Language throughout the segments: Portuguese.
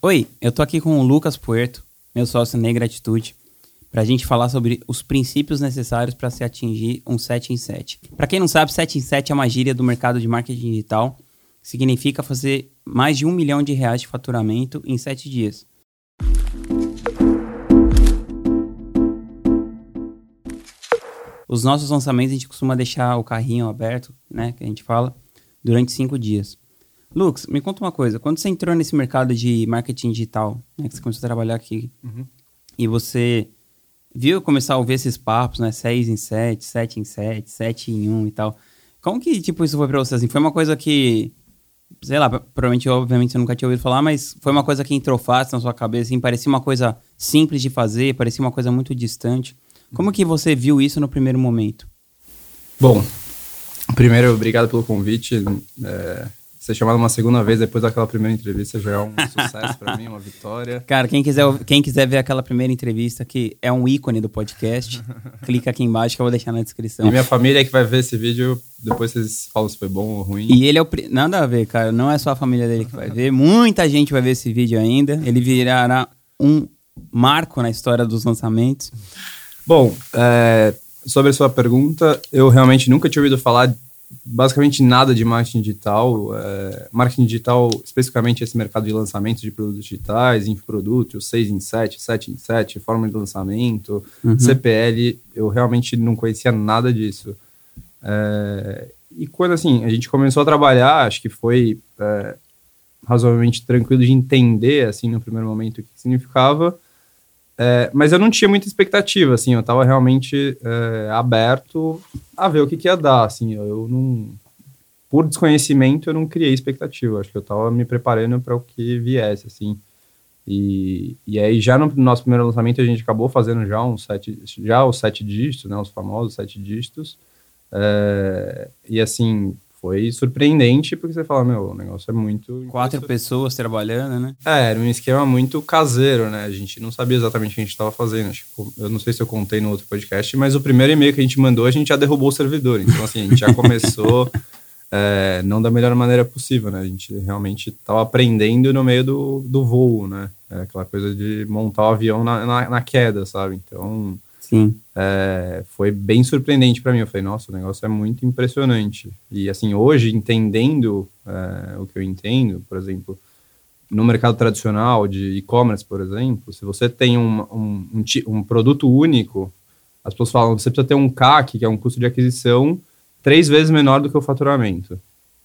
Oi, eu tô aqui com o Lucas Puerto, meu sócio Negra Atitude, para a gente falar sobre os princípios necessários para se atingir um 7 em 7. Para quem não sabe, 7 em 7 é uma gíria do mercado de marketing digital, significa fazer mais de um milhão de reais de faturamento em 7 dias. Os nossos lançamentos a gente costuma deixar o carrinho aberto, né, que a gente fala, durante cinco dias. Lux, me conta uma coisa. Quando você entrou nesse mercado de marketing digital, né, que você começou a trabalhar aqui, uhum. e você viu começar a ouvir esses papos, né, 6 em 7, 7 em 7, 7 em 1 e tal. Como que, tipo, isso foi pra você? Assim, foi uma coisa que, sei lá, provavelmente, obviamente, você nunca tinha ouvido falar, mas foi uma coisa que entrou fácil na sua cabeça, assim, parecia uma coisa simples de fazer, parecia uma coisa muito distante. Como que você viu isso no primeiro momento? Bom, primeiro, obrigado pelo convite. É, ser chamado uma segunda vez depois daquela primeira entrevista já é um sucesso para mim, uma vitória. Cara, quem quiser, quem quiser ver aquela primeira entrevista, que é um ícone do podcast, clica aqui embaixo que eu vou deixar na descrição. E minha família é que vai ver esse vídeo, depois vocês falam se foi bom ou ruim. E ele é o. Nada a ver, cara. Não é só a família dele que vai ver. Muita gente vai ver esse vídeo ainda. Ele virará um marco na história dos lançamentos. Bom, é, sobre a sua pergunta, eu realmente nunca tinha ouvido falar basicamente nada de marketing digital. É, marketing digital, especificamente esse mercado de lançamento de produtos digitais, infoprodutos, 6 em 7, 7 em 7, forma de lançamento, uhum. CPL, eu realmente não conhecia nada disso. É, e quando assim, a gente começou a trabalhar, acho que foi é, razoavelmente tranquilo de entender, assim, no primeiro momento o que significava, é, mas eu não tinha muita expectativa, assim, eu estava realmente é, aberto a ver o que, que ia dar, assim, eu, não... Por desconhecimento, eu não criei expectativa, acho que eu estava me preparando para o que viesse, assim. E, e aí, já no nosso primeiro lançamento, a gente acabou fazendo já um sete, já os sete dígitos, né, os famosos sete dígitos, é, e assim, foi surpreendente, porque você fala, meu, o negócio é muito. Quatro pessoas trabalhando, né? É, era um esquema muito caseiro, né? A gente não sabia exatamente o que a gente estava fazendo. Tipo, eu não sei se eu contei no outro podcast, mas o primeiro e-mail que a gente mandou, a gente já derrubou o servidor. Então, assim, a gente já começou é, não da melhor maneira possível, né? A gente realmente estava aprendendo no meio do, do voo, né? É aquela coisa de montar o avião na, na, na queda, sabe? Então Sim. É, foi bem surpreendente para mim. Eu falei, nossa, o negócio é muito impressionante. E assim, hoje, entendendo é, o que eu entendo, por exemplo, no mercado tradicional de e-commerce, por exemplo, se você tem um, um, um, um, produto único, as pessoas falam, você precisa ter um CAC, que é um custo de aquisição, três vezes menor do que o faturamento.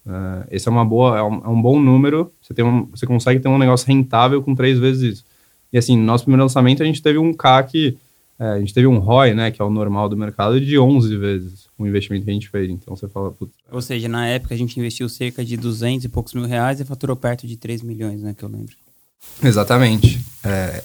Uh, esse é uma boa, é um, é um, bom número. Você tem um, você consegue ter um negócio rentável com três vezes isso. E assim, no nosso primeiro lançamento a gente teve um CAC é, a gente teve um ROI, né, que é o normal do mercado, de 11 vezes o investimento que a gente fez. Então você fala. Putz, Ou seja, na época a gente investiu cerca de 200 e poucos mil reais e faturou perto de 3 milhões, né, que eu lembro. Exatamente. É,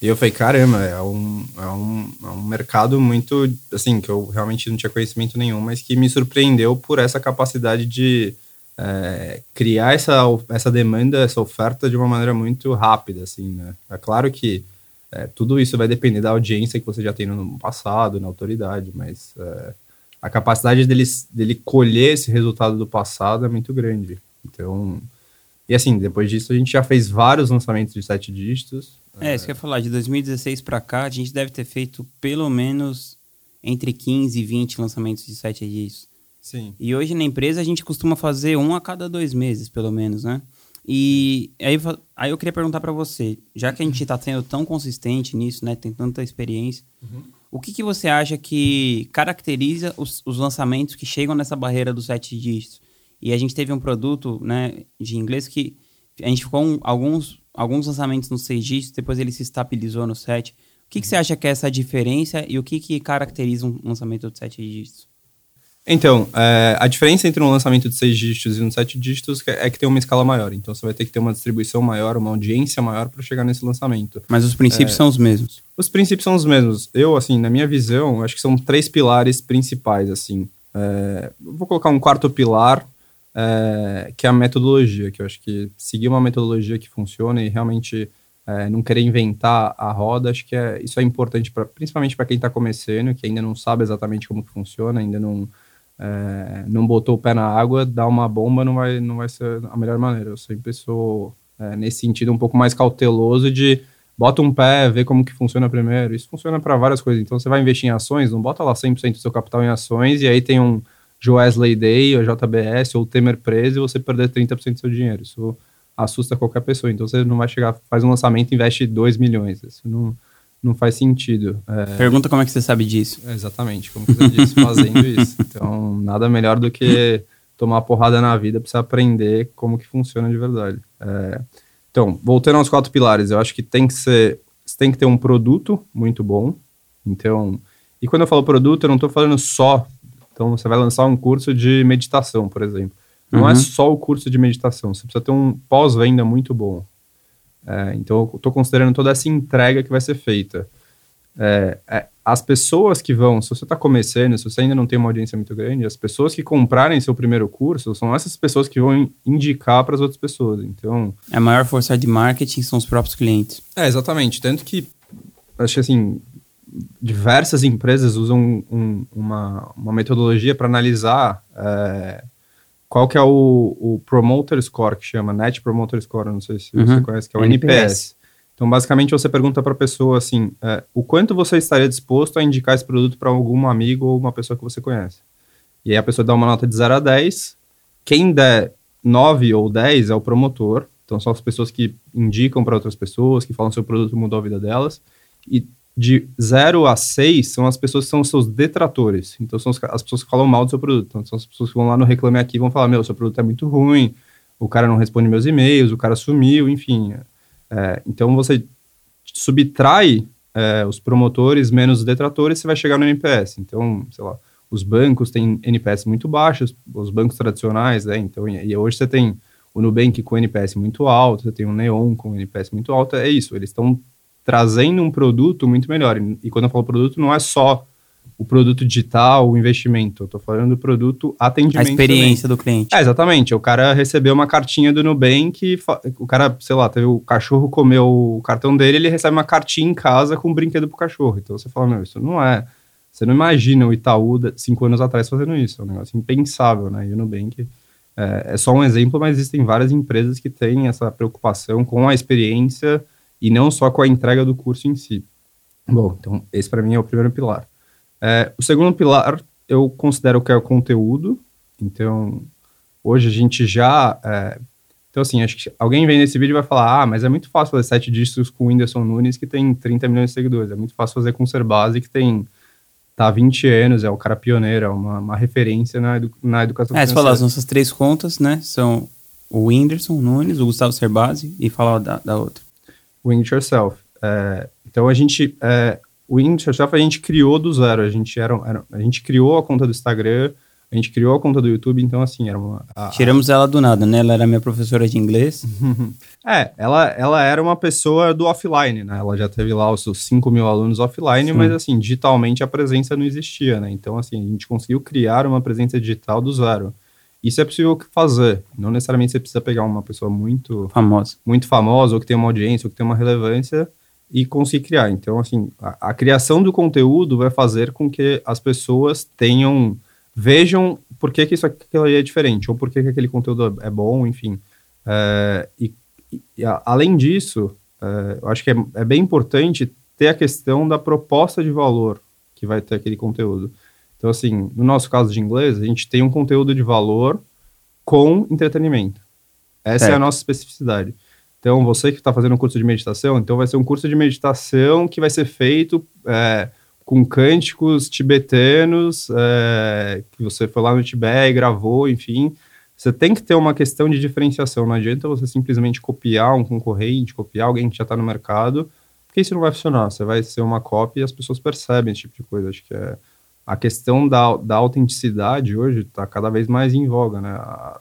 e eu falei, caramba, é um, é, um, é um mercado muito, assim, que eu realmente não tinha conhecimento nenhum, mas que me surpreendeu por essa capacidade de é, criar essa, essa demanda, essa oferta de uma maneira muito rápida, assim, né? É claro que é, tudo isso vai depender da audiência que você já tem no passado, na autoridade, mas é, a capacidade dele, dele colher esse resultado do passado é muito grande. Então, e assim, depois disso a gente já fez vários lançamentos de sete dígitos. É, isso que eu ia falar, de 2016 para cá, a gente deve ter feito pelo menos entre 15 e 20 lançamentos de sete dígitos. Sim. E hoje na empresa a gente costuma fazer um a cada dois meses, pelo menos, né? E aí, aí eu queria perguntar para você, já que a gente está sendo tão consistente nisso, né, tem tanta experiência, uhum. o que, que você acha que caracteriza os, os, lançamentos que chegam nessa barreira dos sete dígitos? E a gente teve um produto né, de inglês que a gente ficou um, alguns, alguns lançamentos nos seis dígitos, depois ele se estabilizou no sete. O que, que você acha que é essa diferença e o que, que caracteriza um lançamento de sete dígitos? Então, é, a diferença entre um lançamento de seis dígitos e um de sete dígitos é que tem uma escala maior. Então, você vai ter que ter uma distribuição maior, uma audiência maior para chegar nesse lançamento. Mas os princípios é, são os mesmos? Os princípios são os mesmos. Eu, assim, na minha visão, acho que são três pilares principais, assim. É, vou colocar um quarto pilar, é, que é a metodologia, que eu acho que seguir uma metodologia que funcione e realmente é, não querer inventar a roda, acho que é, isso é importante, pra, principalmente para quem está começando, que ainda não sabe exatamente como que funciona, ainda não é, não botou o pé na água, dar uma bomba não vai, não vai ser a melhor maneira. Eu sempre sou é, nesse sentido um pouco mais cauteloso de bota um pé, vê como que funciona primeiro. Isso funciona para várias coisas. Então você vai investir em ações, não bota lá 100% do seu capital em ações e aí tem um Joesley Day, ou JBS, ou Temer preso e você perder 30% do seu dinheiro. Isso assusta qualquer pessoa. Então você não vai chegar, faz um lançamento e investe 2 milhões. Isso não, não faz sentido. É... Pergunta como é que você sabe disso. exatamente, como você disse, fazendo isso. Então, nada melhor do que tomar porrada na vida para você aprender como que funciona de verdade. É... Então, voltando aos quatro pilares, eu acho que tem que ser, você tem que ter um produto muito bom. Então, e quando eu falo produto, eu não estou falando só então, você vai lançar um curso de meditação, por exemplo. Não é uhum. é só o curso de meditação, você precisa ter um pós-venda muito bom. É, então, eu estou considerando toda essa entrega que vai ser feita. É, é, as pessoas que vão, se você está começando, se você ainda não tem uma audiência muito grande, as pessoas que comprarem seu primeiro curso são essas pessoas que vão indicar para as outras pessoas. Então, a maior força de marketing são os próprios clientes. É, exatamente. Tanto que, acho que assim, diversas empresas usam um, uma, uma metodologia para analisar é, qual que é o, o Promoter Score, que chama Net Promoter Score, não sei se uhum. você conhece, que é o NPS. NPS. Então, basicamente, você pergunta para a pessoa assim, é, o quanto você estaria disposto a indicar esse produto para algum amigo ou uma pessoa que você conhece. E aí a pessoa dá uma nota de 0 a 10, quem der 9 ou 10 é o promotor, então são as pessoas que indicam para outras pessoas, que falam que seu produto mudou a vida delas, e de 0 a 6 são as pessoas que são os seus detratores. Então, são as pessoas que falam mal do seu produto. Então, são as pessoas que vão lá no Reclame Aqui e vão falar: Meu, seu produto é muito ruim, o cara não responde meus e-mails, o cara sumiu, enfim. É, então, você subtrai é, os promotores menos os detratores, você vai chegar no NPS. Então, sei lá, os bancos têm NPS muito baixos, os bancos tradicionais, né? Então, e, e hoje você tem o Nubank com NPS muito alto, você tem o Neon com NPS muito alto, é isso, eles estão trazendo um produto muito melhor. E quando eu falo produto, não é só o produto digital, o investimento. Eu estou falando do produto atendimento. A experiência também. do cliente. É, exatamente. O cara recebeu uma cartinha do Nubank, o cara, sei lá, teve o cachorro comeu o cartão dele, ele recebe uma cartinha em casa com um brinquedo pro cachorro. Então você fala, meu, isso não é. Você não imagina o Itaú cinco anos atrás fazendo isso. É um negócio impensável, né? E o Nubank é, é só um exemplo, mas existem várias empresas que têm essa preocupação com a experiência e não só com a entrega do curso em si. Bom, então esse para mim é o primeiro pilar. É, o segundo pilar eu considero que é o conteúdo. Então, hoje a gente já. É, então, assim, acho que alguém vem nesse vídeo e vai falar: ah, mas é muito fácil fazer sete dígitos com o Whindersson Nunes, que tem 30 milhões de seguidores. É muito fácil fazer com o Serbase, que tem. Tá há 20 anos, é o cara pioneiro, é uma, uma referência na, edu na educação É, você falou, as nossas três contas, né? São o Whindersson Nunes, o Gustavo Serbase e falar da, da outra. Wing It Yourself. É, então a gente, é, o Wing It Yourself a gente criou do zero. A gente era, era, a gente criou a conta do Instagram, a gente criou a conta do YouTube, então assim, era uma... A, Tiramos a... ela do nada, né? Ela era minha professora de inglês. é, ela, ela era uma pessoa do offline, né? Ela já teve lá os seus 5 mil alunos offline, Sim. mas assim, digitalmente a presença não existia, né? Então assim, a gente conseguiu criar uma presença digital do zero. Isso é possível fazer. Não necessariamente você precisa pegar uma pessoa muito famosa, muito famosa ou que tem uma audiência ou que tem uma relevância e conseguir criar. Então, assim, a, a criação do conteúdo vai fazer com que as pessoas tenham vejam por que, que isso aquilo é diferente ou por que, que aquele conteúdo é bom, enfim. É, e, e a, além disso, é, eu acho que é, é bem importante ter a questão da proposta de valor que vai ter aquele conteúdo. Então, assim, no nosso caso de inglês, a gente tem um conteúdo de valor com entretenimento. Essa é, é a nossa especificidade. Então, você que está fazendo um curso de meditação, então vai ser um curso de meditação que vai ser feito é, com cânticos tibetanos, é, que você foi lá no Tibete e gravou, enfim. Você tem que ter uma questão de diferenciação. Não adianta você simplesmente copiar um concorrente, copiar alguém que já está no mercado, porque isso não vai funcionar. Você vai ser uma cópia e as pessoas percebem esse tipo de coisa. Acho que é a questão da, da autenticidade hoje está cada vez mais em voga, né?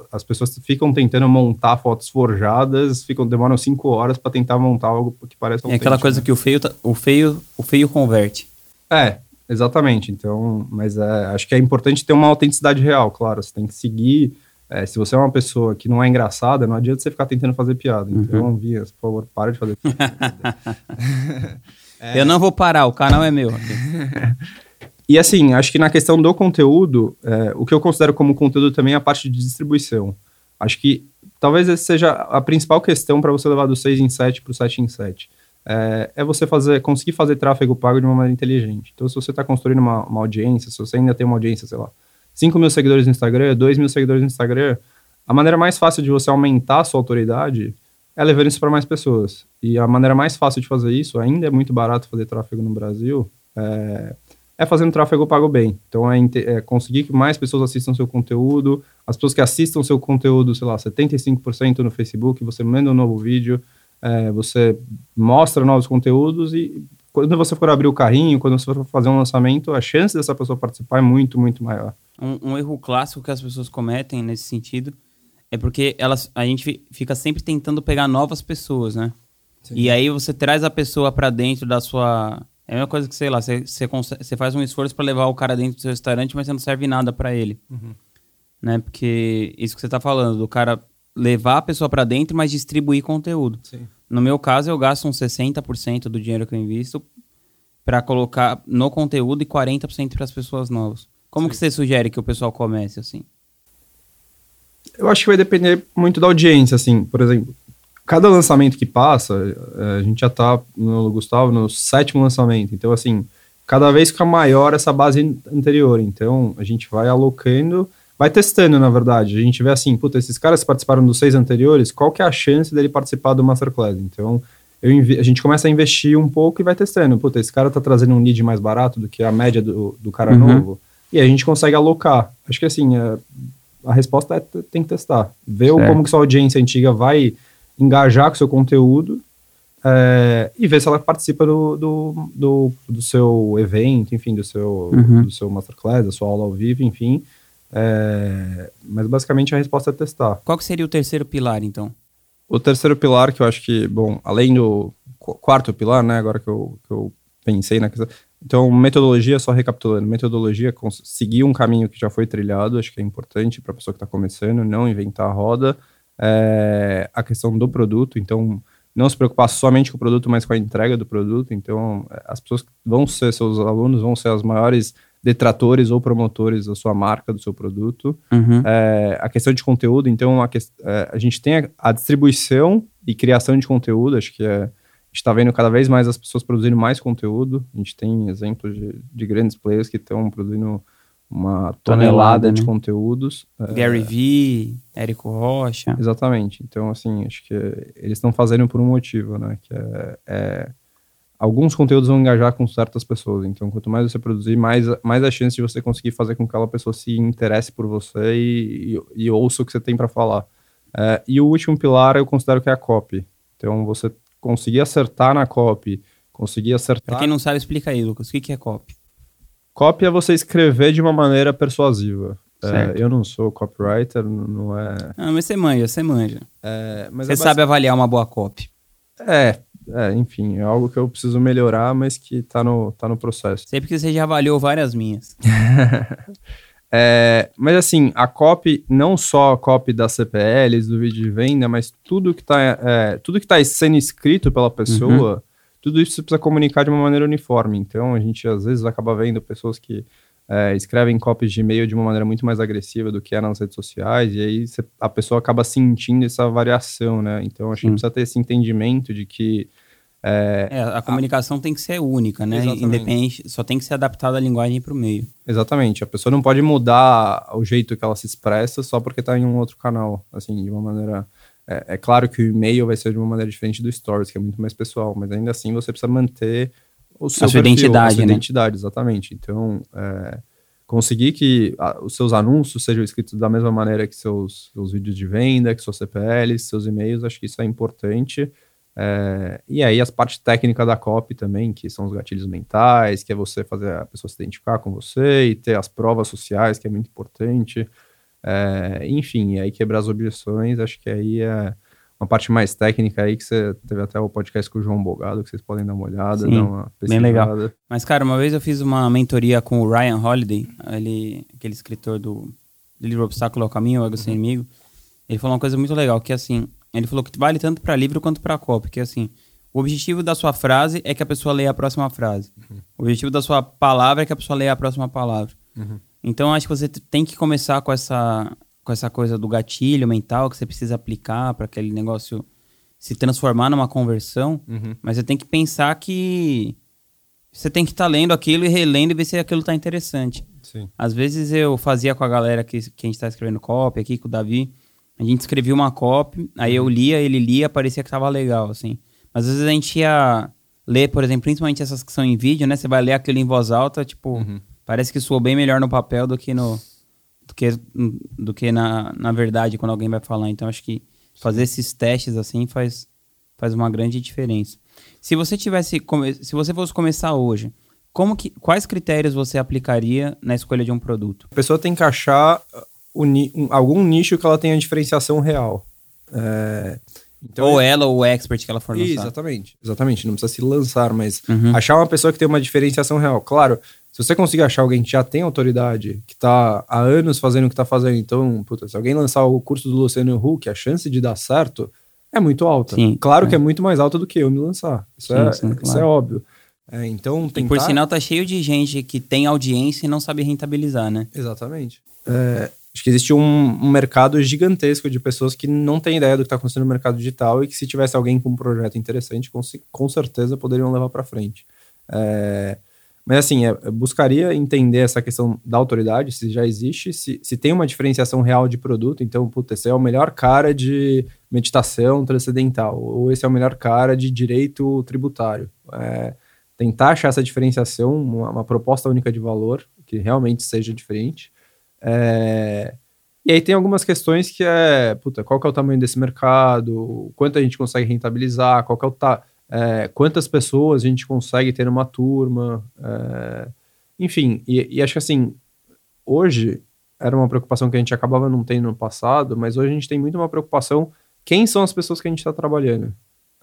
As pessoas ficam tentando montar fotos forjadas, ficam demoram cinco horas para tentar montar algo que parece É aquela coisa né? que o feio, tá, o feio, o feio converte. É, exatamente. Então, mas é, acho que é importante ter uma autenticidade real, claro. Você tem que seguir. É, se você é uma pessoa que não é engraçada, não adianta você ficar tentando fazer piada. Então, uhum. Vias, por favor, para de fazer piada. é... Eu não vou parar, o canal é meu. E assim, acho que na questão do conteúdo, é, o que eu considero como conteúdo também é a parte de distribuição. Acho que talvez essa seja a principal questão para você levar do 6 em 7 para o 7 em 7. É, é, você fazer, conseguir fazer tráfego pago de uma maneira inteligente. Então, se você está construindo uma, uma, audiência, se você ainda tem uma audiência, sei lá, 5 mil seguidores no Instagram, 2 mil seguidores no Instagram, a maneira mais fácil de você aumentar a sua autoridade é levando isso para mais pessoas. E a maneira mais fácil de fazer isso, ainda é muito barato fazer tráfego no Brasil, é, é fazendo tráfego pago bem. Então, é, é, conseguir que mais pessoas assistam seu conteúdo, as pessoas que assistam seu conteúdo, sei lá, 75% no Facebook, você manda um novo vídeo, é, você mostra novos conteúdos e quando você for abrir o carrinho, quando você for fazer um lançamento, a chance dessa pessoa participar é muito, muito maior. Um, um erro clássico que as pessoas cometem nesse sentido é porque elas, a gente fica sempre tentando pegar novas pessoas, né? Sim. E aí você traz a pessoa para dentro da sua. É a mesma coisa que, sei lá, você, você, você faz um esforço para levar o cara dentro do seu restaurante, mas você não serve nada para ele. Uhum. Né? Porque isso que você tá falando, do cara levar a pessoa para dentro, mas distribuir conteúdo. Sim. No meu caso, eu gasto uns 60% do dinheiro que eu invisto para colocar no conteúdo e 40% para as pessoas novas. Como Sim. que você sugere que o pessoal comece assim? Eu acho que vai depender muito da audiência, assim. Por exemplo, cada lançamento que passa, é, a gente já tá no Gustavo no sétimo lançamento. Então, assim, cada vez fica maior essa base anterior. Então, a gente vai alocando vai testando, na verdade. A gente vê assim, puta, esses caras participaram dos seis anteriores, qual que é a chance dele participar do Masterclass? Então, a gente começa a investir um pouco e vai testando. Puta, esse cara tá trazendo um lead mais barato do que a média do, do cara uhum. novo. E a gente consegue alocar. Acho que assim, a, é, a resposta é tem que testar. Ver certo. como que sua audiência antiga vai engajar com o seu conteúdo é, e ver se ela participa do, do, do, do, seu evento, enfim, do seu, uhum. do seu masterclass, da sua aula ao vivo, enfim. É, mas basicamente a resposta é testar. Qual que seria o terceiro pilar, então? O terceiro pilar, que eu acho que, bom, além do quarto pilar, né, agora que eu, que eu pensei na questão. Então, metodologia, só recapitulando, metodologia, seguir um caminho que já foi trilhado, acho que é importante para a pessoa que está começando, não inventar a roda. É, a questão do produto, então, não se preocupar somente com o produto, mas com a entrega do produto. Então, as pessoas que vão ser seus alunos, vão ser as maiores detratores ou promotores da sua marca, do seu produto. Uhum. É, a questão de conteúdo, então, a, que, é, a gente tem a, a, distribuição e criação de conteúdo, acho que é, a gente está vendo cada vez mais as pessoas produzindo mais conteúdo. A gente tem exemplos de, de grandes players que estão produzindo uma tonelada, tonelada de né? conteúdos. É. Gary Vee, Érico Rocha. Exatamente. Então, assim, acho que eles estão fazendo por um motivo, né? Que é, é alguns conteúdos vão engajar com certas pessoas. Então, quanto mais você produzir, mais, mais a chance de você conseguir fazer com que aquela pessoa se interesse por você e, e, e ouça o que você tem para falar. É, e o último pilar eu considero que é a copy. Então, você conseguir acertar na copy, conseguir acertar. Pra quem não sabe, explica aí, Lucas. O que é copy? Copy é você escrever de uma maneira persuasiva. É, eu não sou copywriter, não é. Ah, mas você manja, você manja. É, você é sabe avaliar uma boa copy. É, é, enfim, é algo que eu preciso melhorar, mas que tá no, tá no processo. Sei porque você já avaliou várias minhas. é, mas assim, a copy, não só a copy das CPLs, do vídeo de venda, mas tudo que tá, é, tudo que tá sendo escrito pela pessoa, uhum. Tudo isso você precisa comunicar de uma maneira uniforme. Então, a gente às vezes acaba vendo pessoas que é, escrevem copies de e-mail de uma maneira muito mais agressiva do que é nas redes sociais, e aí cê, a pessoa acaba sentindo essa variação, né? Então, acho que precisa ter esse entendimento de que. É, é a comunicação a... tem que ser única, né? Exatamente. Independente, só tem que ser adaptada a linguagem para o meio. Exatamente. A pessoa não pode mudar o jeito que ela se expressa só porque está em um outro canal, assim, de uma maneira. É, é claro que o e-mail vai ser de uma maneira diferente do Stories, que é muito mais pessoal, mas ainda assim você precisa manter o seu a sua perfil, identidade, a sua né? identidade, exatamente. Então, é, conseguir que a, os seus anúncios sejam escritos da mesma maneira que seus, seus vídeos de venda, que suas CPLs, seus e-mails, acho que isso é importante. É, e aí as partes técnicas da copy também, que são os gatilhos mentais, que é você fazer a pessoa se identificar com você e ter as provas sociais, que é muito importante. É, enfim, e aí quebrar as objeções, acho que aí é uma parte mais técnica aí, que você teve até o podcast com o João Bogado, que vocês podem dar uma olhada, Sim, dar uma pesquisada. Bem legal. Mas, cara, uma vez eu fiz uma mentoria com o Ryan Holiday, ele, aquele escritor do livro Obstáculo ao Caminho, O Ego uhum. Sem Inimigo. Ele falou uma coisa muito legal, que assim, ele falou que vale tanto para livro quanto para copy, que assim, o objetivo da sua frase é que a pessoa leia a próxima frase. Uhum. O objetivo da sua palavra é que a pessoa leia a próxima palavra. Uhum. Então, acho que você tem que começar com essa com essa coisa do gatilho mental que você precisa aplicar para aquele negócio se transformar numa conversão, Uhum. mas você tem que pensar que você tem que estar lendo aquilo e relendo e ver se aquilo tá interessante. Sim. Às vezes eu fazia com a galera que, que a gente tá escrevendo copy aqui, com o Davi, a gente escrevia uma copy, aí eu lia, ele lia, parecia que tava legal, assim. Mas às vezes a gente ia ler, por exemplo, principalmente essas que são em vídeo, né? Você vai ler aquilo em voz alta, tipo, parece que soou bem melhor no papel do que no do que, do que na, na verdade quando alguém vai falar. Então acho que fazer esses testes assim faz, faz uma grande diferença. Se você tivesse se você fosse começar hoje, como que quais critérios você aplicaria na escolha de um produto? A pessoa tem que achar uh, o um- algum nicho que ela tenha diferenciação real. É, então, ou ela ou o expert que ela for lançar. Exatamente, exatamente. Não precisa se lançar, mas Uhum. achar uma pessoa que tem uma diferenciação real. Claro, se você conseguir achar alguém que já tem autoridade, que tá há anos fazendo o que tá fazendo, então, puta, se alguém lançar o curso do Luciano Huck, a chance de dar certo é muito alta. Sim, claro é. que é muito mais alta do que eu me lançar. Isso, Sim, é, sim, isso claro. é óbvio. É, então, E tentar... por sinal tá cheio de gente que tem audiência e não sabe rentabilizar, né? Exatamente. É, acho que existe um, um mercado gigantesco de pessoas que não têm ideia do que está acontecendo no mercado digital e que se tivesse alguém com um projeto interessante, com, com certeza poderiam levar para frente. É, mas assim, é, buscaria entender essa questão da autoridade, se já existe, se, se tem uma diferenciação real de produto, então, puta, esse é o melhor cara de meditação transcendental, ou esse é o melhor cara de direito tributário. É, tentar achar essa diferenciação, uma, uma proposta única de valor, que realmente seja diferente. É, E aí tem algumas questões que é, puta, qual que é o tamanho desse mercado, quanto a gente consegue rentabilizar, qual que é o é, quantas pessoas a gente consegue ter numa turma, é, enfim, e, e acho que assim, hoje era uma preocupação que a gente acabava não tendo no passado, mas hoje a gente tem muito uma preocupação quem são as pessoas que a gente está trabalhando,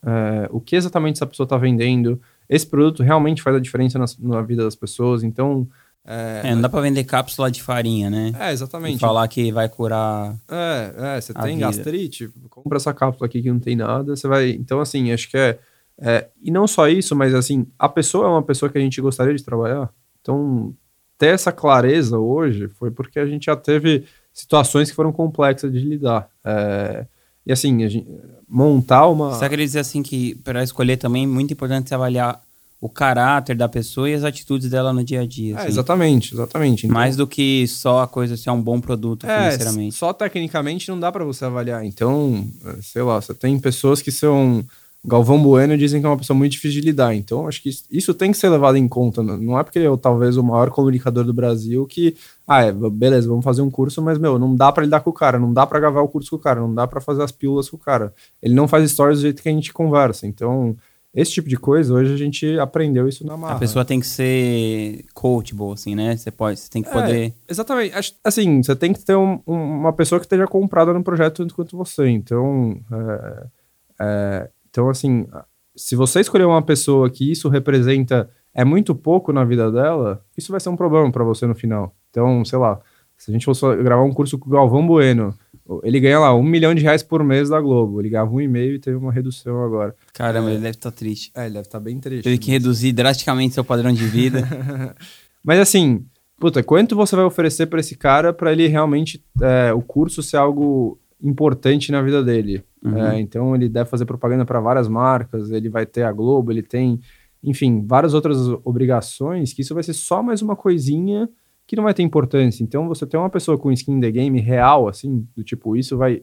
É, o que exatamente essa pessoa está vendendo, esse produto realmente faz a diferença nas- na, vida das pessoas, então... É, não dá pra vender cápsula de farinha, né? É, E exatamente. falar que vai curar. É, é, você tem vida. gastrite, compra essa cápsula aqui que não tem nada, você vai. Então, assim, acho que é, é. E não só isso, mas assim, a pessoa é uma pessoa que a gente gostaria de trabalhar. Então, ter essa clareza hoje foi porque a gente já teve situações que foram complexas de lidar. É, e assim, gente, montar uma. Você quer dizer assim que para escolher também é muito importante você avaliar o caráter da pessoa e as atitudes dela no dia a dia. É, assim. exatamente, exatamente. Então, Mais do que só a coisa se é um bom produto É, financeiramente. só tecnicamente não dá pra você avaliar. Então, é, sei lá, você tem pessoas que são. Galvão Bueno dizem que é uma pessoa muito difícil de lidar. Então, acho que isso, isso tem que ser levado em conta. Não é porque eu, talvez, o maior comunicador do Brasil que. Ah, é, beleza, vamos fazer um curso, mas, meu, não dá pra lidar com o cara, não dá pra gravar o curso com o cara, não dá pra fazer as pílulas com o cara. Ele não faz stories do jeito que a gente conversa. Então, esse tipo de coisa, hoje a gente aprendeu isso na marra. A pessoa tem que ser coachable, assim, né? Você pode, você tem que poder. É, exatamente. Acho- Assim, você tem que ter um- um- uma pessoa que esteja comprada no projeto tanto quanto você. Então, é, é, então, assim, se você escolher uma pessoa que isso representa é muito pouco na vida dela, isso vai ser um problema para você no final. Então, sei lá, se a gente fosse gravar um curso com o Galvão Bueno, ele ganha lá um milhão de reais por mês da Globo. Ele ganhava um e meio e teve uma redução agora. Caramba, ele deve estar triste. É, ele deve estar bem triste. Teve que reduzir drasticamente seu padrão de vida. Mas assim, puta, quanto você vai oferecer para esse cara para ele realmente é, o curso ser algo importante na vida dele? Uhum. É, então ele deve fazer propaganda para várias marcas, ele vai ter a Globo, ele tem, enfim, várias outras obrigações que isso vai ser só mais uma coisinha que não vai ter importância. Então você ter uma pessoa com skin in the game real, assim, do tipo, isso vai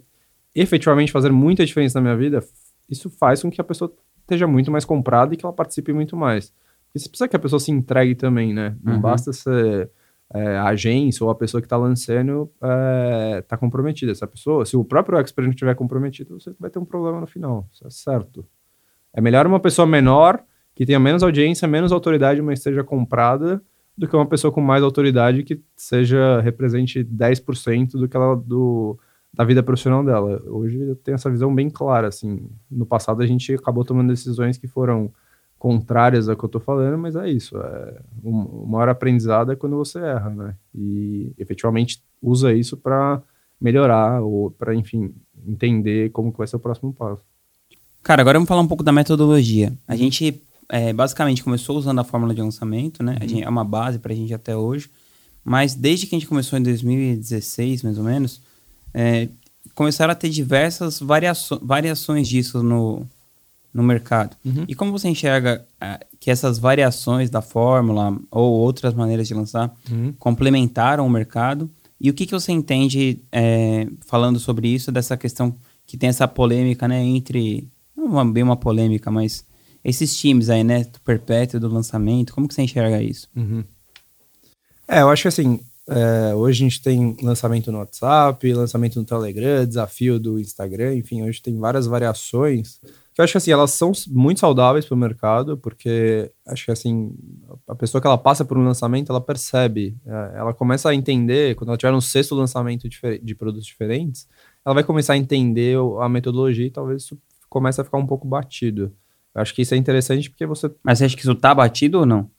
efetivamente fazer muita diferença na minha vida, isso faz com que a pessoa esteja muito mais comprada e que ela participe muito mais. Porque você precisa que a pessoa se entregue também, né? Não Uhum. basta ser é, a agência ou a pessoa que está lançando é, tá comprometida. Se a pessoa, se o próprio expert não estiver comprometido, você vai ter um problema no final. Isso é certo. É melhor uma pessoa menor, que tenha menos audiência, menos autoridade, mas esteja comprada, do que uma pessoa com mais autoridade que seja represente 10% do que ela do da vida profissional dela. Hoje eu tenho essa visão bem clara, assim. No passado a gente acabou tomando decisões que foram contrárias ao que eu tô falando, mas é isso. É, o, maior aprendizado é quando você erra, né? E efetivamente usa isso para melhorar ou para, enfim, entender como que vai ser o próximo passo. Cara, agora vamos falar um pouco da metodologia. A gente é, basicamente começou usando a fórmula de lançamento, né? A gente, é uma base pra gente até hoje. Mas desde que a gente começou em 2016, mais ou menos, é, começaram a ter diversas variaço variações disso no, no mercado. Uhum. E como você enxerga é, que essas variações da fórmula ou outras maneiras de lançar Uhum. complementaram o mercado? E o que, que você entende, é, falando sobre isso, dessa questão que tem essa polêmica, né, entre, não uma- bem uma polêmica, mas esses times aí, né, do perpétuo, do lançamento, como que você enxerga isso? Uhum. É, eu acho que assim, é, hoje a gente tem lançamento no WhatsApp, lançamento no Telegram, desafio do Instagram, enfim, hoje tem várias variações. Eu acho que assim, elas são muito saudáveis para o mercado, porque acho que assim, a pessoa que ela passa por um lançamento, ela percebe, é, ela começa a entender, quando ela tiver um sexto lançamento de produtos diferentes, ela vai começar a entender a metodologia e talvez isso comece a ficar um pouco batido. Eu acho que isso é interessante porque você Mas você acha que isso tá batido ou não?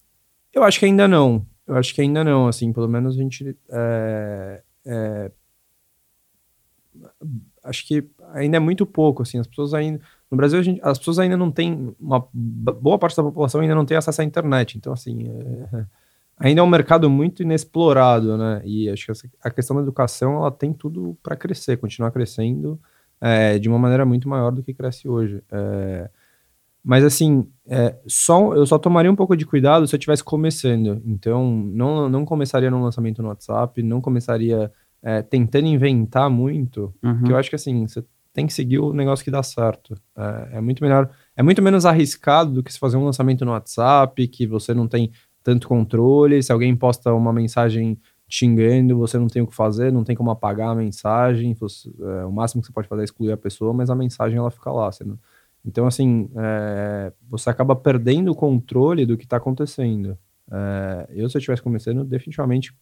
eu acho que ainda não. Eu acho que ainda não, assim, pelo menos a gente. é, é, acho que ainda é muito pouco, assim, as pessoas ainda. No Brasil, gente- as pessoas ainda não têm. Uma boa parte da população ainda não tem acesso à internet. Então, assim. é, ainda é um mercado muito inexplorado, né? E acho que a questão da educação ela tem tudo para crescer, continuar crescendo é, de uma maneira muito maior do que cresce hoje. É, mas assim, é, só, eu só tomaria um pouco de cuidado se eu estivesse começando. Então, não, não começaria no lançamento no WhatsApp, não começaria é, tentando inventar muito, Uhum. porque eu acho que assim, você tem que seguir o negócio que dá certo. É, é muito melhor, é muito menos arriscado do que se fazer um lançamento no WhatsApp, que você não tem tanto controle, se alguém posta uma mensagem xingando, você não tem o que fazer, não tem como apagar a mensagem, você- é, o máximo que você pode fazer é excluir a pessoa, mas a mensagem ela fica lá, não- então, assim, é, você acaba perdendo o controle do que está acontecendo. É, eu, se eu estivesse começando, definitivamente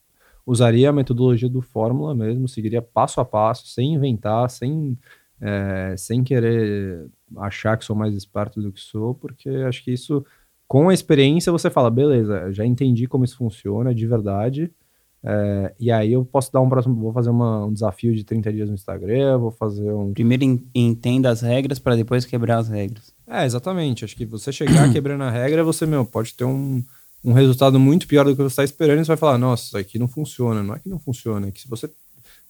usaria a metodologia do Fórmula mesmo, seguiria passo a passo, sem inventar, sem, é, sem querer achar que sou mais esperto do que sou, porque acho que isso, com a experiência, você fala, beleza, já entendi como isso funciona de verdade, é, e aí eu posso dar um próximo, vou fazer uma- um desafio de 30 dias no Instagram, vou fazer um Primeiro en- entenda as regras para depois quebrar as regras. É, exatamente. Acho que você chegar quebrando a regra, você, meu, pode ter um, um resultado muito pior do que você está esperando e você vai falar, nossa, isso aqui não funciona. Não é que não funciona, é que se você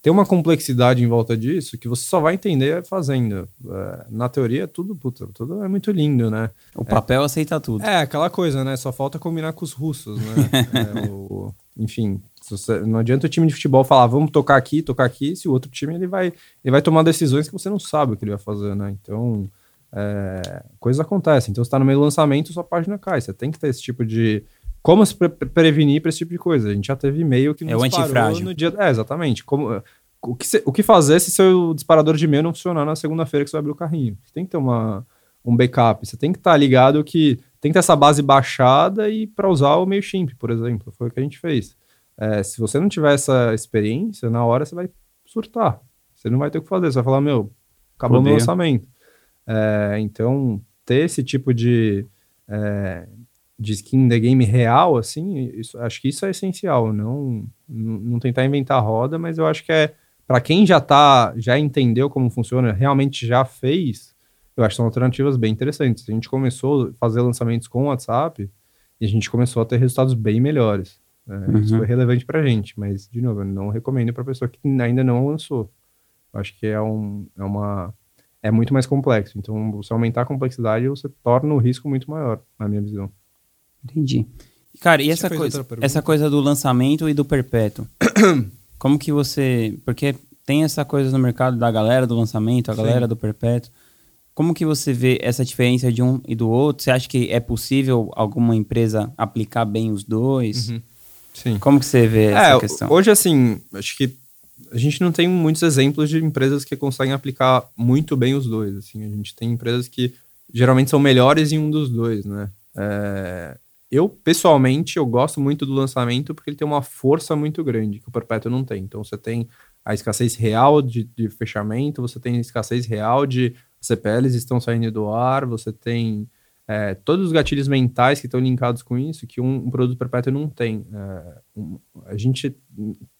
tem uma complexidade em volta disso que você só vai entender fazendo. É, na teoria, tudo, puta, tudo é muito lindo, né? O papel aceita tudo. É, aquela coisa, né? Só falta combinar com os russos, né? É, o- enfim, você- não adianta o time de futebol falar, vamos tocar aqui, tocar aqui, se o outro time ele vai, ele vai tomar decisões que você não sabe o que ele vai fazer, né? Então, é, coisas acontecem. Então, você está no meio do lançamento, sua página cai. Você tem que ter esse tipo de. Como se pre- prevenir para esse tipo de coisa? A gente já teve e-mail que É o antifrágil. no dia. É, exatamente. Como, o, que se- o que fazer se seu disparador de e-mail não funcionar na segunda-feira que você vai abrir o carrinho? Você tem que ter uma, um backup. Você tem que estar ligado que tem que ter essa base baixada e para usar o MailChimp, por exemplo. Foi o que a gente fez. É, se você não tiver essa experiência, na hora você vai surtar. Você não vai ter o que fazer. Você vai falar, meu, acabou o meu lançamento. É, então, ter esse tipo de, é, de skin in the game real, assim, isso- acho que isso é essencial. Não, não tentar inventar a roda, mas eu acho que é para quem já tá, já entendeu como funciona, realmente já fez, eu acho que são alternativas bem interessantes. A gente começou a fazer lançamentos com o WhatsApp e a gente começou a ter resultados bem melhores. É, Isso Uhum. foi relevante pra gente, mas, de novo, eu não recomendo pra pessoa que ainda não lançou. Eu acho que é, um, é uma. É muito mais complexo. Então, você aumentar a complexidade, você torna o risco muito maior, na minha visão. Entendi. Cara, e essa coisa, essa coisa do lançamento e do perpétuo? Como que você. Porque tem essa coisa no mercado da galera do lançamento, a Sim. galera do perpétuo. Como que você vê essa diferença de um e do outro? Você acha que é possível alguma empresa aplicar bem os dois? Sim. Como que você vê essa É, questão? hoje, assim, acho que a gente não tem muitos exemplos de empresas que conseguem aplicar muito bem os dois. Assim, a gente tem empresas que geralmente são melhores em um dos dois, né? É, eu, pessoalmente, eu gosto muito do lançamento porque ele tem uma força muito grande que o Perpétuo não tem. Então, você tem a escassez real de, de fechamento, você tem a escassez real de CPLs estão saindo do ar, você tem é, todos os gatilhos mentais que estão linkados com isso que um, um produto perpétuo não tem. É, um- a gente,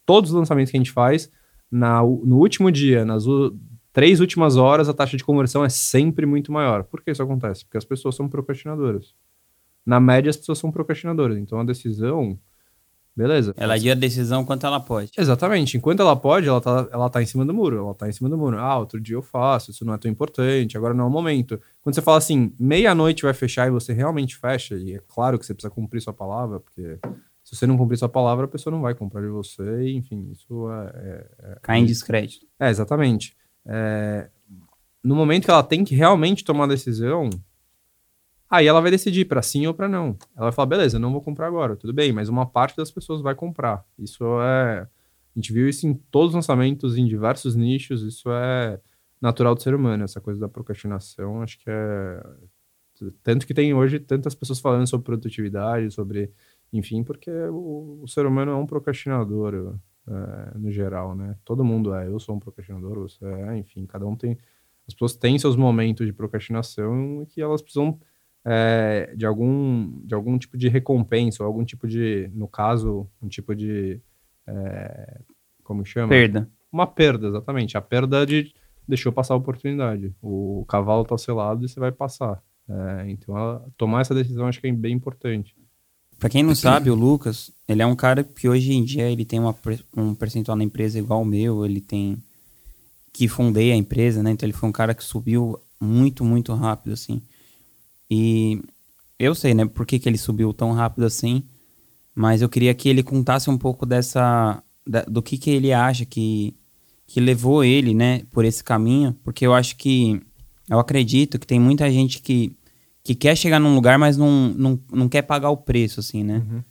todos os lançamentos que a gente faz, na, no último dia, nas u- três últimas horas, a taxa de conversão é sempre muito maior. Por que isso acontece? Porque as pessoas são procrastinadoras. Na média, as pessoas são procrastinadoras. Então, a decisão Beleza. Ela dia a decisão quanto ela pode. Exatamente. Enquanto ela pode, ela tá, ela tá em cima do muro. Ela tá em cima do muro. Ah, outro dia eu faço, isso não é tão importante, agora não é o momento. Quando você fala assim, meia-noite vai fechar e você realmente fecha, e é claro que você precisa cumprir sua palavra, porque se você não cumprir sua palavra, a pessoa não vai comprar de você, e, enfim, isso é. é, é Cai em descrédito. É, exatamente. É, no momento que ela tem que realmente tomar a decisão, Aí ela vai decidir para sim ou para não. Ela vai falar, beleza, não vou comprar agora, tudo bem, mas uma parte das pessoas vai comprar. Isso é. A gente viu isso em todos os lançamentos, em diversos nichos, isso é natural do ser humano, essa coisa da procrastinação, acho que é. Tanto que tem hoje tantas pessoas falando sobre produtividade, sobre. Enfim, porque o, o ser humano é um procrastinador, é, no geral, né? Todo mundo é. Eu sou um procrastinador, você é, enfim, cada um tem. As pessoas têm seus momentos de procrastinação que elas precisam é, de, algum, de algum tipo de recompensa, ou algum tipo de, no caso, um tipo de. É, como chama? Perda. Uma perda, exatamente. A perda de deixou passar a oportunidade. O cavalo está selado e você vai passar. É, então, ela, tomar essa decisão acho que é bem importante. Para quem não sabe, o Lucas, ele é um cara que hoje em dia ele tem uma, um percentual na empresa igual o meu, ele tem que fundei a empresa, né? Então ele foi um cara que subiu muito, muito rápido, assim. E eu sei, né, por que, que ele subiu tão rápido assim, mas eu queria que ele contasse um pouco dessa. Da, do que, que ele acha que, que levou ele, né, por esse caminho, porque eu acho que. Eu acredito que tem muita gente que, que quer chegar num lugar, mas não, não, não quer pagar o preço, assim, né? Uhum.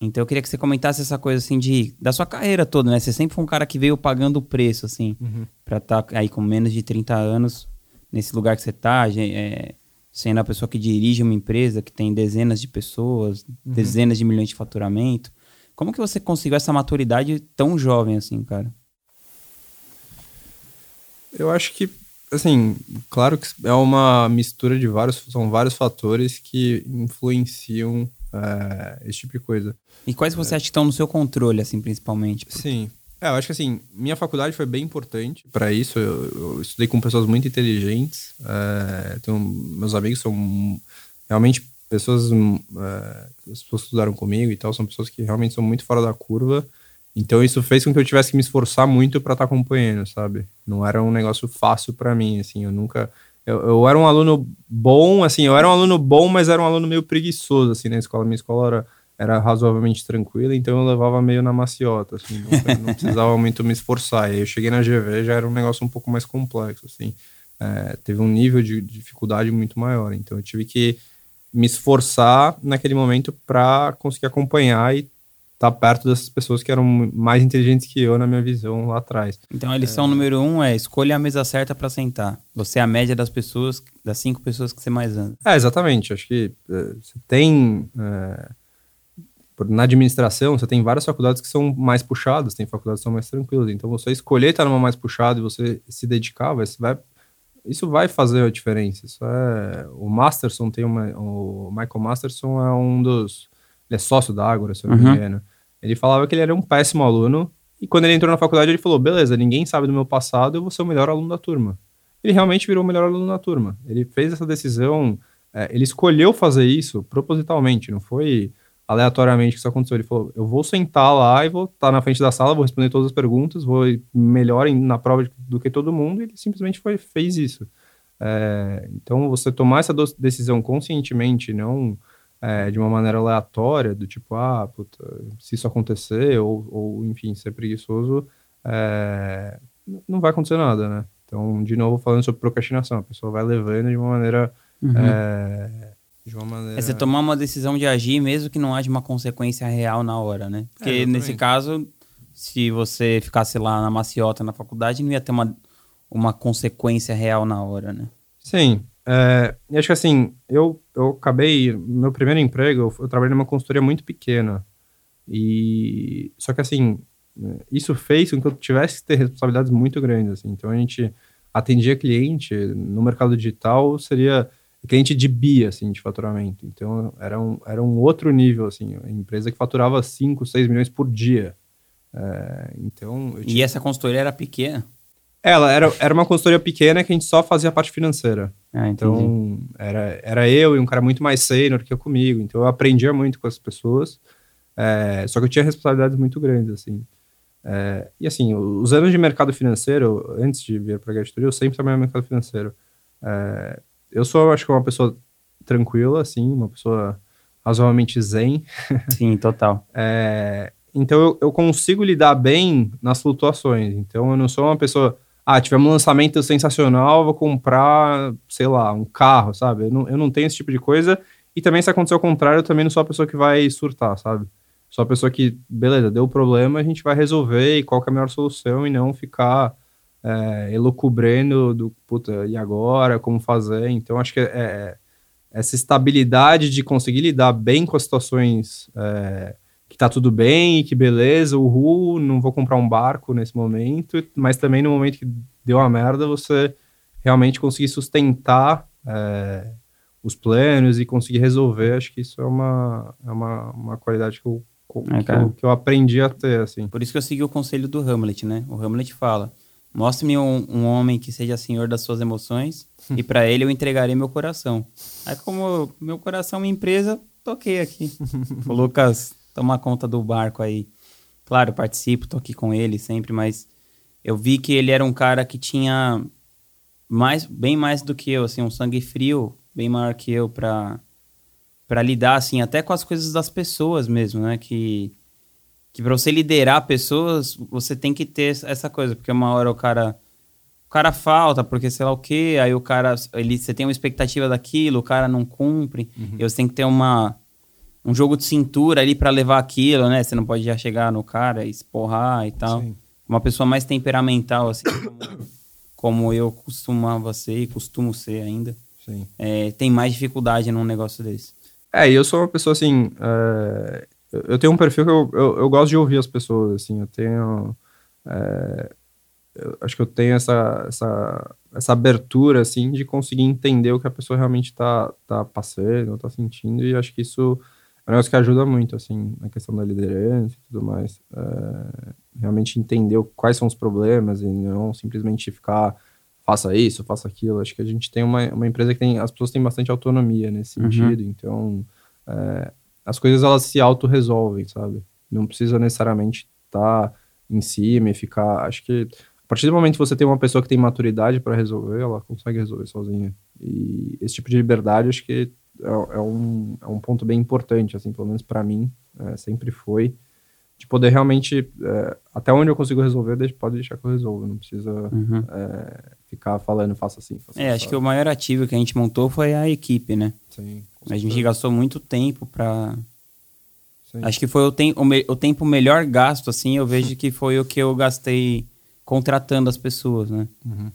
Então eu queria que você comentasse essa coisa assim de da sua carreira toda, né? Você sempre foi um cara que veio pagando o preço, assim, uhum. pra estar tá aí com menos de 30 anos nesse lugar que você tá. É, sendo a pessoa que dirige uma empresa que tem dezenas de pessoas, uhum. dezenas de milhões de faturamento. Como que você conseguiu essa maturidade tão jovem assim, cara? Eu acho que, assim, claro que é uma mistura de vários, são vários fatores que influenciam é, esse tipo de coisa. E quais você acha que estão no seu controle, assim, principalmente? Sim. É, eu acho que assim, minha faculdade foi bem importante para isso. Eu, eu, estudei com pessoas muito inteligentes. É, tenho, meus amigos são realmente pessoas, é, as pessoas que estudaram comigo e tal, são pessoas que realmente são muito fora da curva. Então isso fez com que eu tivesse que me esforçar muito para estar tá acompanhando, sabe? Não era um negócio fácil para mim, assim. Eu nunca eu, eu, era um aluno bom, assim, eu era um aluno bom, mas era um aluno meio preguiçoso, assim, na escola. Minha escola era era razoavelmente tranquila, então eu levava meio na maciota, assim, não, não precisava muito me esforçar. E aí eu cheguei na GV, já era um negócio um pouco mais complexo, assim. É, teve um nível de dificuldade muito maior, então eu tive que me esforçar naquele momento para conseguir acompanhar e estar tá perto dessas pessoas que eram mais inteligentes que eu na minha visão lá atrás. Então a lição é... número um é escolha a mesa certa para sentar. Você é a média das pessoas, das cinco pessoas que você mais anda. É, exatamente. Acho que é, você tem... É na administração, você tem várias faculdades que são mais puxadas, tem faculdades que são mais tranquilas. Então, você escolher estar numa mais puxada e você se dedicar, vai, vai, isso vai fazer a diferença. Isso é, o Masterson tem uma. O Michael Masterson é um dos. Ele é sócio da Ágora, se eu não me uhum. engano. Ele falava que ele era um péssimo aluno. E quando ele entrou na faculdade, ele falou: beleza, ninguém sabe do meu passado, eu vou ser o melhor aluno da turma. Ele realmente virou o melhor aluno da turma. Ele fez essa decisão, é, ele escolheu fazer isso propositalmente, não foi aleatoriamente que isso aconteceu. Ele falou: eu vou sentar lá e vou estar na frente da sala, vou responder todas as perguntas, vou melhor na prova do que todo mundo. E ele simplesmente foi, fez isso. É, então, você tomar essa decisão conscientemente, não é, de uma maneira aleatória, do tipo, ah, puta, se isso acontecer, ou, ou enfim, ser preguiçoso, é, não vai acontecer nada, né? Então, de novo, falando sobre procrastinação, a pessoa vai levando de uma maneira. Uhum de uma maneira... É você tomar uma decisão de agir mesmo que não haja uma consequência real na hora, né? Porque é, nesse caso, se você ficasse lá na maciota na faculdade, não ia ter uma, uma consequência real na hora, né? Sim. É, e acho que assim, eu, eu acabei. Meu primeiro emprego, eu, eu trabalhei numa consultoria muito pequena. E. Só que assim, isso fez com que eu tivesse que ter responsabilidades muito grandes. Assim. Então a gente atendia cliente no mercado digital, seria cliente de bi, assim, de faturamento. Então, era um, era um outro nível, assim, empresa que faturava 5, 6 milhões por dia. É, então... E essa consultoria era pequena? Ela era, era uma consultoria pequena que a gente só fazia a parte financeira. Ah, então, era, era eu e um cara muito mais sênior que eu comigo. Então, eu aprendia muito com as pessoas. É, só que eu tinha responsabilidades muito grandes, assim. É, e assim, os anos de mercado financeiro, antes de vir para a Gastoria, eu sempre trabalhei no mercado financeiro. É, eu sou, acho que, uma pessoa tranquila, assim, uma pessoa razoavelmente zen. Sim, total. É, então eu, eu, consigo lidar bem nas flutuações. Então eu não sou uma pessoa. Ah, tivemos um lançamento sensacional, vou comprar, sei lá, um carro, sabe? Eu não, eu não tenho esse tipo de coisa. E também, se acontecer o contrário, eu também não sou a pessoa que vai surtar, sabe? Sou a pessoa que, beleza, deu problema, a gente vai resolver e qual é a melhor solução e não ficar é, elucubrando do, puta, e agora, como fazer. Então, acho que é, é essa estabilidade de conseguir lidar bem com as situações é, que tá tudo bem, que beleza, uhul, não vou comprar um barco nesse momento, mas também no momento que deu a merda, você realmente conseguir sustentar é, os planos e conseguir resolver, acho que isso é uma, é uma, uma qualidade que eu, é, que, eu, que eu aprendi a ter, assim. Por isso que eu segui o conselho do Hamlet, né? O Hamlet fala, mostre-me um, um homem que seja senhor das suas emoções e para ele eu entregarei meu coração. Aí, como meu coração é uma empresa, toquei aqui. o Lucas, toma conta do barco aí. Claro, participo, tô aqui com ele sempre, mas eu vi que ele era um cara que tinha mais, bem mais do que eu, assim, um sangue frio, bem maior que eu para para lidar assim até com as coisas das pessoas mesmo, né? Que que para você liderar pessoas, você tem que ter essa coisa, porque uma hora o cara o cara falta porque sei lá o quê, aí o cara, ele, você tem uma expectativa daquilo, o cara não cumpre, uhum. e você tem que ter uma, um jogo de cintura ali para levar aquilo, né? Você não pode já chegar no cara e esporrar e tal. Sim. Uma pessoa mais temperamental, assim, como, como eu costumava ser e costumo ser ainda, é, tem mais dificuldade num negócio desse. É, e eu sou uma pessoa assim. É, eu tenho um perfil que eu, eu, eu, gosto de ouvir as pessoas, assim, eu tenho. É, eu acho que eu tenho essa, essa, essa abertura, assim, de conseguir entender o que a pessoa realmente está tá passando, está sentindo, e acho que isso é um negócio que ajuda muito, assim, na questão da liderança e tudo mais. É, realmente entender quais são os problemas e não simplesmente ficar faça isso, faça aquilo. Acho que a gente tem uma, uma empresa que tem, as pessoas têm bastante autonomia nesse uhum. sentido, então é, as coisas elas se auto-resolvem, sabe? Não precisa necessariamente estar tá em cima e ficar. Acho que a partir do momento que você tem uma pessoa que tem maturidade para resolver, ela consegue resolver sozinha. E esse tipo de liberdade, acho que é, é um, é um ponto bem importante, assim, pelo menos para mim, é, sempre foi. De poder realmente, é, até onde eu consigo resolver, pode deixar que eu resolva, não precisa uhum. É, ficar falando, faça assim. Faça é, acho que o maior ativo que a gente montou foi a equipe, né? Sim. A gente gastou muito tempo para Acho que foi o, tem, o, o tempo melhor gasto, assim, eu vejo que foi o que eu gastei contratando as pessoas, né? Uhum.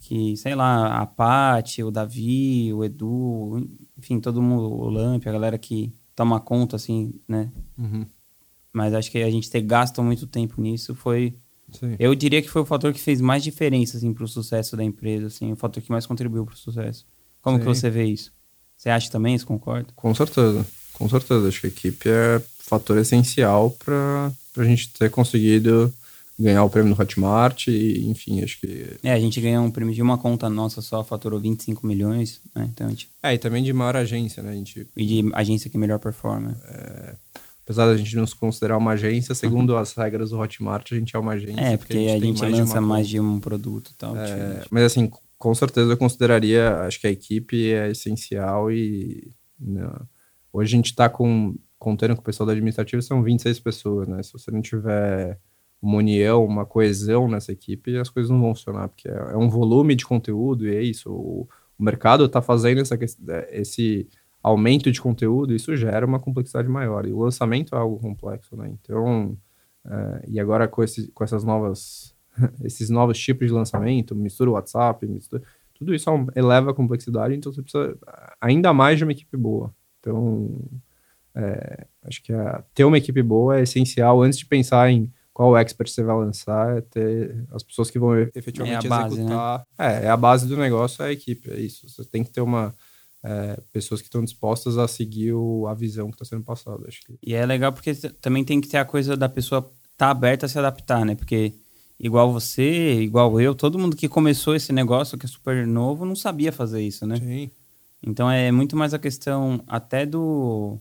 Que, sei lá, a Paty, o Davi, o Edu, enfim, todo mundo, o Lamp, a galera que toma conta, assim, né? Uhum. Mas acho que a gente ter gasto muito tempo nisso foi... Sim. Eu diria que foi o fator que fez mais diferença, assim, pro sucesso da empresa, assim, o fator que mais contribuiu pro sucesso. Como Sim. que você vê isso? Você acha também, você concorda? Com certeza, com certeza. Acho que a equipe é fator essencial para a gente ter conseguido ganhar o prêmio no Hotmart e, enfim, acho que... É, a gente ganhou um prêmio de uma conta nossa só, faturou 25 milhões, né? Então, gente... É, e também de maior agência, né? A gente... E de agência que melhor performa. É... Apesar da gente não se considerar uma agência, segundo uhum. as regras do Hotmart, a gente é uma agência. É, porque, porque a gente, a gente mais lança de mais de um produto e tal. É... Tipo. Mas assim, com certeza eu consideraria, acho que a equipe é essencial e... Né, hoje a gente está com, contando com o pessoal da administrativa, são 26 pessoas, né? Se você não tiver uma união, uma coesão nessa equipe, as coisas não vão funcionar, porque é, é um volume de conteúdo e é isso. O, o mercado está fazendo essa, é, esse aumento de conteúdo, isso gera uma complexidade maior. E o lançamento é algo complexo, né? Então, é, e agora com, esse, com essas novas, esses novos tipos de lançamento, mistura o WhatsApp, mistura, tudo isso eleva a complexidade, então você precisa ainda mais de uma equipe boa. Então, é, acho que a, ter uma equipe boa é essencial antes de pensar em qual expert você vai lançar, é ter as pessoas que vão efetivamente é base, executar. Né? É, é a base do negócio, é a equipe, é isso. Você tem que ter uma. É, pessoas que estão dispostas a seguir o, a visão que está sendo passada. Acho que... E é legal porque também tem que ter a coisa da pessoa estar tá aberta a se adaptar, né? Porque igual você, igual eu, todo mundo que começou esse negócio que é super novo não sabia fazer isso, né? Sim. Então é muito mais a questão até do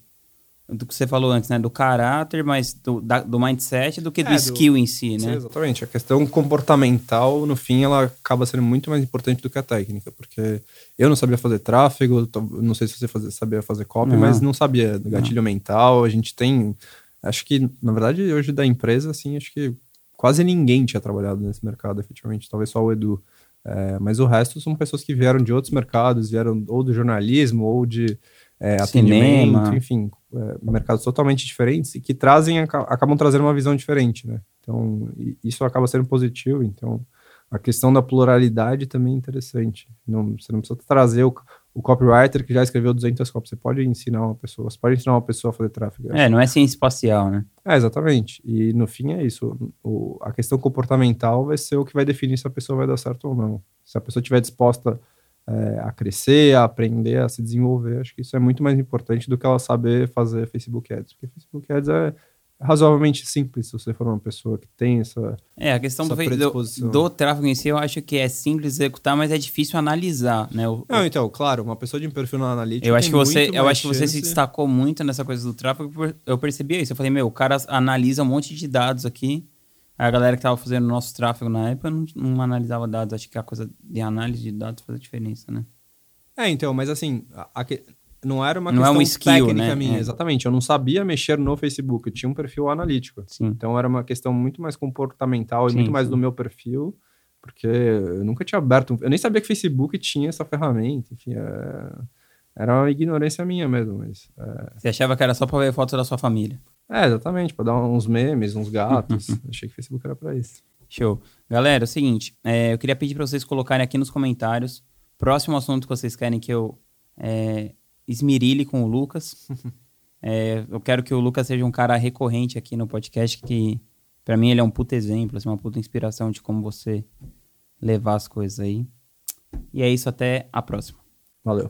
do que você falou antes, né? Do caráter, mas do, da, do mindset do que É, do do- skill em si, Sim, né? exatamente. A questão comportamental, no fim, ela acaba sendo muito mais importante do que a técnica, porque eu não sabia fazer tráfego, não sei se você fazia- sabia fazer copy, Não. mas não sabia do gatilho mental. A gente tem, acho que, na verdade, hoje da empresa, assim, acho que quase ninguém tinha trabalhado nesse mercado, efetivamente, talvez só o Edu. É, mas o resto são pessoas que vieram de outros mercados, vieram ou do jornalismo ou de é, Cinema. atendimento, enfim, é, mercados totalmente diferentes e que trazem, aca- acabam trazendo uma visão diferente, né? Então, isso acaba sendo positivo. Então, a questão da pluralidade também é interessante. Não, você não precisa trazer o, o copywriter que já escreveu 200 copies. Você pode ensinar uma pessoa, você pode ensinar uma pessoa a fazer tráfego. É, não é ciência espacial, né? É, exatamente. E no fim é isso. O, a questão comportamental vai ser o que vai definir se a pessoa vai dar certo ou não. Se a pessoa estiver disposta é, a crescer, a aprender, a se desenvolver, acho que isso é muito mais importante do que ela saber fazer Facebook Ads. Porque Facebook Ads é razoavelmente simples se você for uma pessoa que tem essa. É, a questão do, do, tráfego em si, eu acho que é simples executar, mas é difícil analisar, né? O- Não, então, claro, uma pessoa de um perfil na analítica. eu acho que você, eu acho que você se destacou muito nessa coisa do tráfego, eu percebi isso. Eu falei, meu, o cara analisa um monte de dados aqui. A galera que tava fazendo nosso tráfego na época não, não analisava dados. Acho que a coisa de análise de dados faz a diferença, né? É, então, mas assim, a- a não era uma Não é questão uma skill, técnica né? minha, É. exatamente. Eu não sabia mexer no Facebook, eu tinha um perfil analítico. Sim. Então era uma questão muito mais comportamental e Sim, muito mais sim. do meu perfil, porque eu nunca tinha aberto, eu nem sabia que Facebook tinha essa ferramenta, enfim, é- era uma ignorância minha mesmo, mas é, Você achava que era só pra ver foto da sua família. é, exatamente, para dar uns memes, uns gatos, achei que Facebook era para isso. Show. Galera, é o seguinte, é, eu queria pedir para vocês colocarem aqui nos comentários próximo assunto que vocês querem que eu é, esmirile com o Lucas. É, eu quero que o Lucas seja um cara recorrente aqui no podcast, que para mim ele é um puta exemplo, assim, uma puta inspiração de como você levar as coisas aí. E é isso, até a próxima. Valeu.